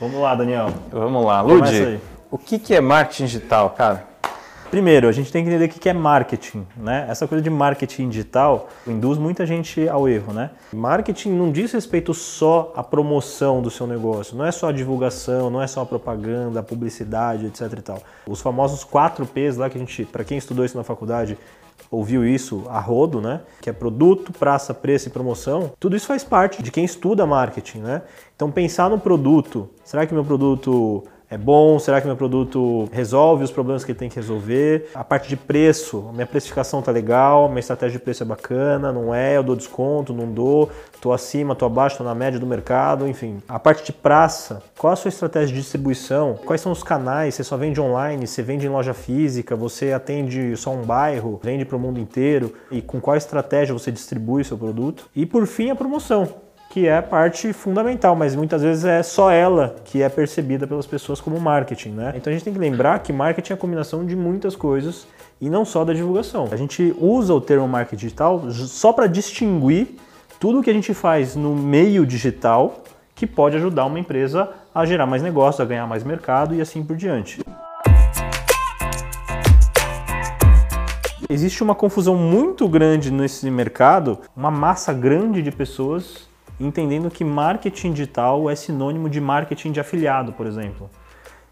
Vamos lá, Daniel. Vamos lá. Ludi. O que, que é marketing digital, cara? Primeiro, a gente tem que entender o que é marketing, né? Essa coisa de marketing digital induz muita gente ao erro, né? Marketing não diz respeito só à promoção do seu negócio, não é só a divulgação, não é só a propaganda, a publicidade, etc e tal. Os famosos 4 P's lá que a gente, para quem estudou isso na faculdade, ouviu isso a rodo, né? Que é produto, praça, preço e promoção. Tudo isso faz parte de quem estuda marketing, né? Então pensar no produto, será que meu produto é bom? Será que meu produto resolve os problemas que ele tem que resolver? A parte de preço, minha precificação tá legal, minha estratégia de preço é bacana, não é? Eu dou desconto, não dou, tô acima, tô abaixo, tô na média do mercado, enfim. A parte de praça, qual a sua estratégia de distribuição? Quais são os canais? Você só vende online? Você vende em loja física? Você atende só um bairro? Vende para o mundo inteiro? E com qual estratégia você distribui seu produto? E por fim, a promoção que é a parte fundamental, mas muitas vezes é só ela que é percebida pelas pessoas como marketing, né? Então a gente tem que lembrar que marketing é a combinação de muitas coisas e não só da divulgação. A gente usa o termo marketing digital só para distinguir tudo que a gente faz no meio digital que pode ajudar uma empresa a gerar mais negócio, a ganhar mais mercado e assim por diante. Existe uma confusão muito grande nesse mercado, uma massa grande de pessoas entendendo que marketing digital é sinônimo de marketing de afiliado, por exemplo.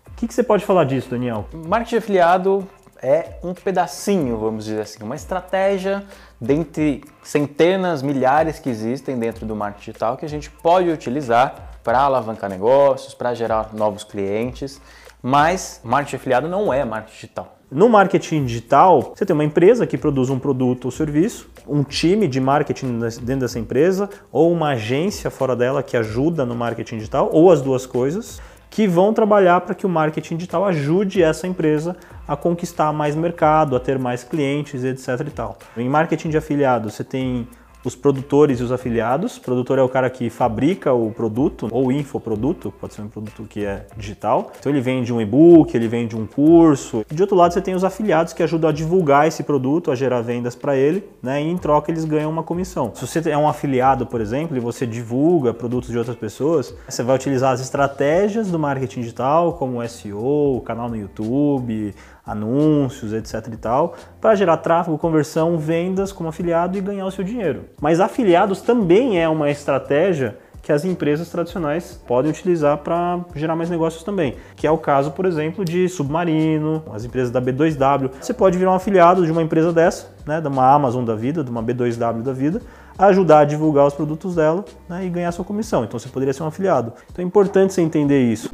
O que, que você pode falar disso, Daniel? Marketing de afiliado é um pedacinho, vamos dizer assim, uma estratégia dentre centenas, milhares que existem dentro do marketing digital que a gente pode utilizar para alavancar negócios, para gerar novos clientes, mas marketing afiliado não é marketing digital. No marketing digital, você tem uma empresa que produz um produto ou serviço, um time de marketing dentro dessa empresa, ou uma agência fora dela que ajuda no marketing digital, ou as duas coisas, que vão trabalhar para que o marketing digital ajude essa empresa a conquistar mais mercado, a ter mais clientes, etc. E tal. Em marketing de afiliado, você tem os produtores e os afiliados. O produtor é o cara que fabrica o produto ou infoproduto, pode ser um produto que é digital. Então ele vende um e-book, ele vende um curso. De outro lado, você tem os afiliados que ajudam a divulgar esse produto, a gerar vendas para ele, né? E em troca eles ganham uma comissão. Se você é um afiliado, por exemplo, e você divulga produtos de outras pessoas, você vai utilizar as estratégias do marketing digital, como SEO, canal no YouTube, anúncios, etc e tal, para gerar tráfego, conversão, vendas como afiliado e ganhar o seu dinheiro. Mas afiliados também é uma estratégia que as empresas tradicionais podem utilizar para gerar mais negócios também, que é o caso, por exemplo, de Submarino, as empresas da B2W. Você pode virar um afiliado de uma empresa dessa, né, de uma Amazon da vida, de uma B2W da vida, ajudar a divulgar os produtos dela né, e ganhar sua comissão. Então você poderia ser um afiliado. Então é importante você entender isso.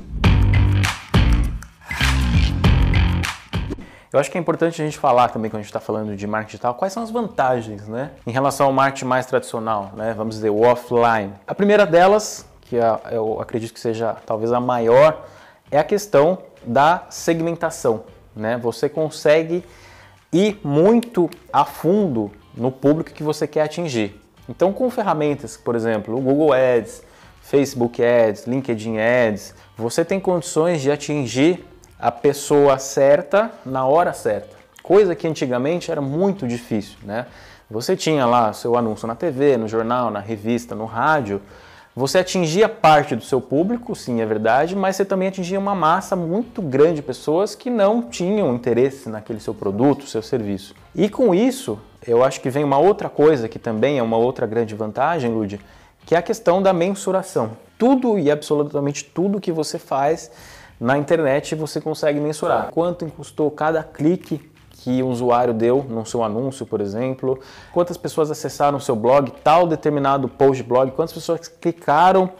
Eu acho que é importante a gente falar também, quando a gente está falando de marketing digital, quais são as vantagens, né? Em relação ao marketing mais tradicional, né? Vamos dizer, o offline. A primeira delas, que é, eu acredito que seja talvez a maior, é a questão da segmentação, né? Você consegue ir muito a fundo no público que você quer atingir. Então, com ferramentas, por exemplo, o Google Ads, Facebook Ads, LinkedIn Ads, você tem condições de atingir a pessoa certa na hora certa. Coisa que antigamente era muito difícil, né? Você tinha lá seu anúncio na TV, no jornal, na revista, no rádio. Você atingia parte do seu público, sim, é verdade, mas você também atingia uma massa muito grande de pessoas que não tinham interesse naquele seu produto, seu serviço. E com isso, eu acho que vem uma outra coisa que também é uma outra grande vantagem, Lud, que é a questão da mensuração. Tudo e absolutamente tudo que você faz na internet você consegue mensurar quanto custou cada clique que o usuário deu no seu anúncio, por exemplo, quantas pessoas acessaram seu blog, tal determinado post blog, quantas pessoas clicaram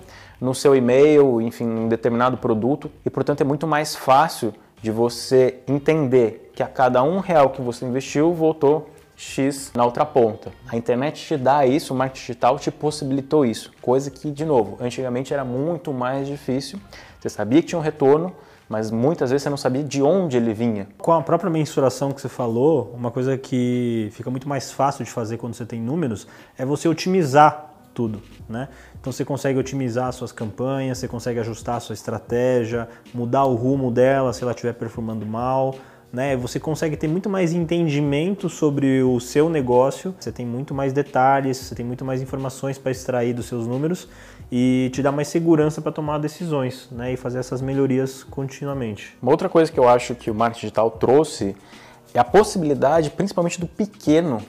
no seu e-mail, enfim, um determinado produto, e portanto é muito mais fácil de você entender que a cada um real que você investiu voltou X na outra ponta. A internet te dá isso, o marketing digital te possibilitou isso, coisa que, de novo, antigamente era muito mais difícil. Você sabia que tinha um retorno, mas muitas vezes você não sabia de onde ele vinha. Com a própria mensuração que você falou, uma coisa que fica muito mais fácil de fazer quando você tem números é você otimizar tudo, né? Então você consegue otimizar suas campanhas, você consegue ajustar sua estratégia, mudar o rumo dela se ela estiver performando mal, né? Você consegue ter muito mais entendimento sobre o seu negócio, você tem muito mais detalhes, você tem muito mais informações para extrair dos seus números e te dá mais segurança para tomar decisões, né? E fazer essas melhorias continuamente. Uma outra coisa que eu acho que o marketing digital trouxe é a possibilidade, principalmente do pequeno,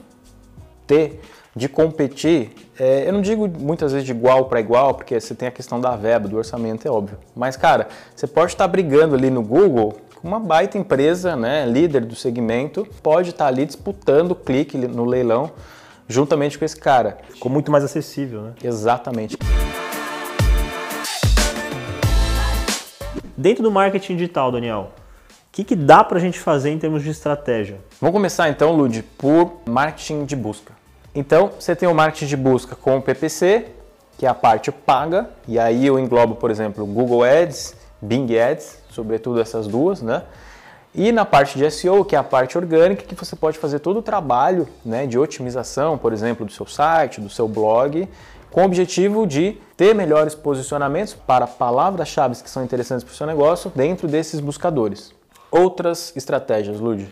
ter de competir, é, eu não digo muitas vezes de igual para igual, porque você tem a questão da verba, do orçamento, é óbvio. Mas, cara, você pode estar brigando ali no Google uma baita empresa, né, líder do segmento, pode estar ali disputando clique no leilão juntamente com esse cara. Ficou muito mais acessível, né? Exatamente. Dentro do marketing digital, Daniel, o que, que dá para a gente fazer em termos de estratégia? Vamos começar então, Lud, por marketing de busca. Então, você tem o marketing de busca com o PPC, que é a parte paga, e aí eu englobo, por exemplo, Google Ads, Bing Ads, sobretudo essas duas, né? E na parte de SEO, que é a parte orgânica, que você pode fazer todo o trabalho né, de otimização, por exemplo, do seu site, do seu blog, com o objetivo de ter melhores posicionamentos para palavras-chave que são interessantes para o seu negócio dentro desses buscadores. Outras estratégias, Lud?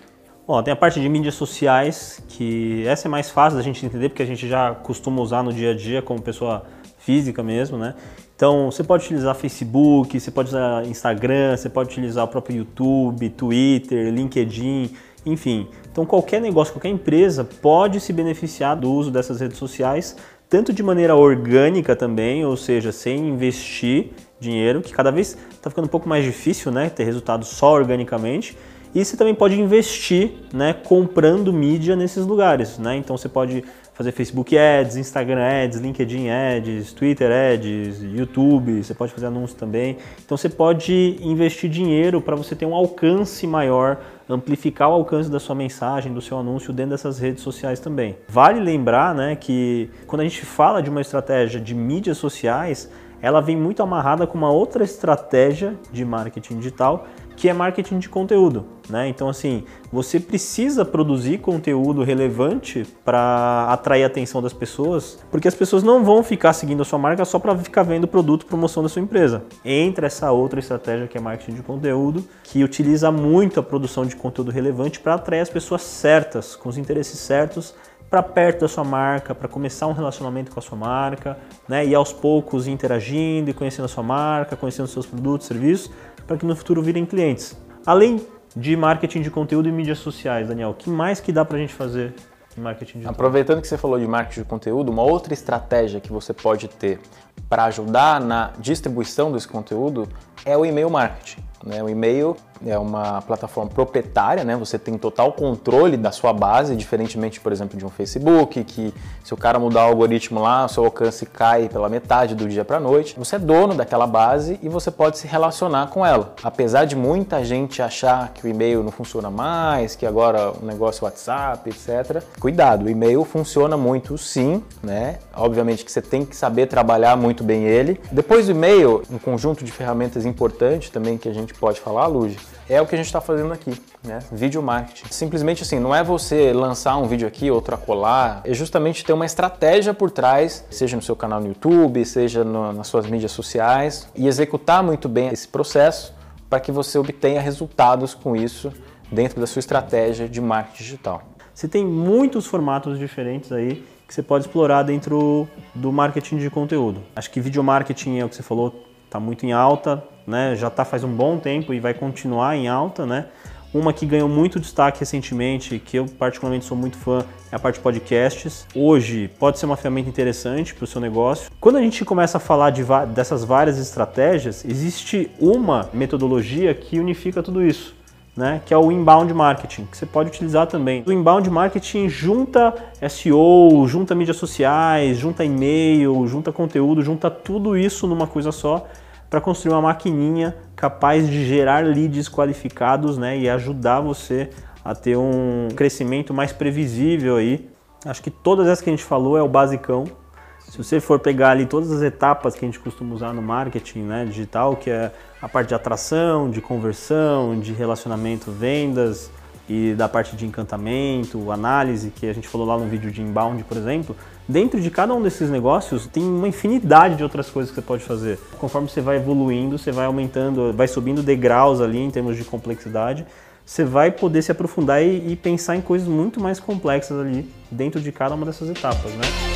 Bom, tem a parte de mídias sociais, que essa é mais fácil da gente entender, porque a gente já costuma usar no dia a dia como pessoa física mesmo, né? Então, você pode utilizar Facebook, você pode usar Instagram, você pode utilizar o próprio YouTube, Twitter, LinkedIn, enfim. Então, qualquer negócio, qualquer empresa pode se beneficiar do uso dessas redes sociais, tanto de maneira orgânica também, ou seja, sem investir dinheiro, que cada vez está ficando um pouco mais difícil, né, ter resultado só organicamente, e você também pode investir, né, comprando mídia nesses lugares, né? Então você pode fazer Facebook Ads, Instagram Ads, LinkedIn Ads, Twitter Ads, YouTube, você pode fazer anúncios também. Então você pode investir dinheiro para você ter um alcance maior, amplificar o alcance da sua mensagem, do seu anúncio dentro dessas redes sociais também. Vale lembrar, né, que quando a gente fala de uma estratégia de mídias sociais, ela vem muito amarrada com uma outra estratégia de marketing digital, que é marketing de conteúdo, né? Então assim, você precisa produzir conteúdo relevante para atrair a atenção das pessoas, porque as pessoas não vão ficar seguindo a sua marca só para ficar vendo produto, promoção da sua empresa. Entra essa outra estratégia que é marketing de conteúdo, que utiliza muito a produção de conteúdo relevante para atrair as pessoas certas, com os interesses certos para perto da sua marca, para começar um relacionamento com a sua marca, né? E aos poucos interagindo e conhecendo a sua marca, conhecendo seus produtos, serviços, para que no futuro virem clientes. Além de marketing de conteúdo e mídias sociais, Daniel, que mais que dá para a gente fazer em marketing digital? Aproveitando que você falou de marketing de conteúdo, uma outra estratégia que você pode ter para ajudar na distribuição desse conteúdo é o e-mail marketing. Né? O e-mail é uma plataforma proprietária, né? Você tem total controle da sua base, diferentemente, por exemplo, de um Facebook, que se o cara mudar o algoritmo lá, seu alcance cai pela metade do dia para noite. Você é dono daquela base e você pode se relacionar com ela. Apesar de muita gente achar que o e-mail não funciona mais, que agora o negócio é WhatsApp, etc. Cuidado, o e-mail funciona muito sim, né? Obviamente que você tem que saber trabalhar muito bem ele. Depois do e-mail, um conjunto de ferramentas importantes também que a gente pode falar, Luge, é o que a gente está fazendo aqui, né? Vídeo marketing. Simplesmente assim, não é você lançar um vídeo aqui, outro acolá, é justamente ter uma estratégia por trás, seja no seu canal no YouTube, seja no, nas suas mídias sociais, e executar muito bem esse processo para que você obtenha resultados com isso dentro da sua estratégia de marketing digital. Você tem muitos formatos diferentes aí que você pode explorar dentro do marketing de conteúdo. Acho que vídeo marketing é o que você falou, está muito em alta, né? Já está faz um bom tempo e vai continuar em alta, né? Uma que ganhou muito destaque recentemente, que eu particularmente sou muito fã, é a parte de podcasts. Hoje pode ser uma ferramenta interessante para o seu negócio. Quando a gente começa a falar de, dessas várias estratégias, existe uma metodologia que unifica tudo isso. Né, que é o inbound marketing, que você pode utilizar também. O inbound marketing junta SEO, junta mídias sociais, junta e-mail, junta conteúdo, junta tudo isso numa coisa só para construir uma maquininha capaz de gerar leads qualificados né, e ajudar você a ter um crescimento mais previsível aí. Acho que todas essas que a gente falou é o basicão. Se você for pegar ali todas as etapas que a gente costuma usar no marketing né, digital, que é a parte de atração, de conversão, de relacionamento, vendas, e da parte de encantamento, análise, que a gente falou lá no vídeo de inbound, por exemplo, dentro de cada um desses negócios tem uma infinidade de outras coisas que você pode fazer. Conforme você vai evoluindo, você vai aumentando, vai subindo degraus ali em termos de complexidade, você vai poder se aprofundar e, e pensar em coisas muito mais complexas ali dentro de cada uma dessas etapas, né?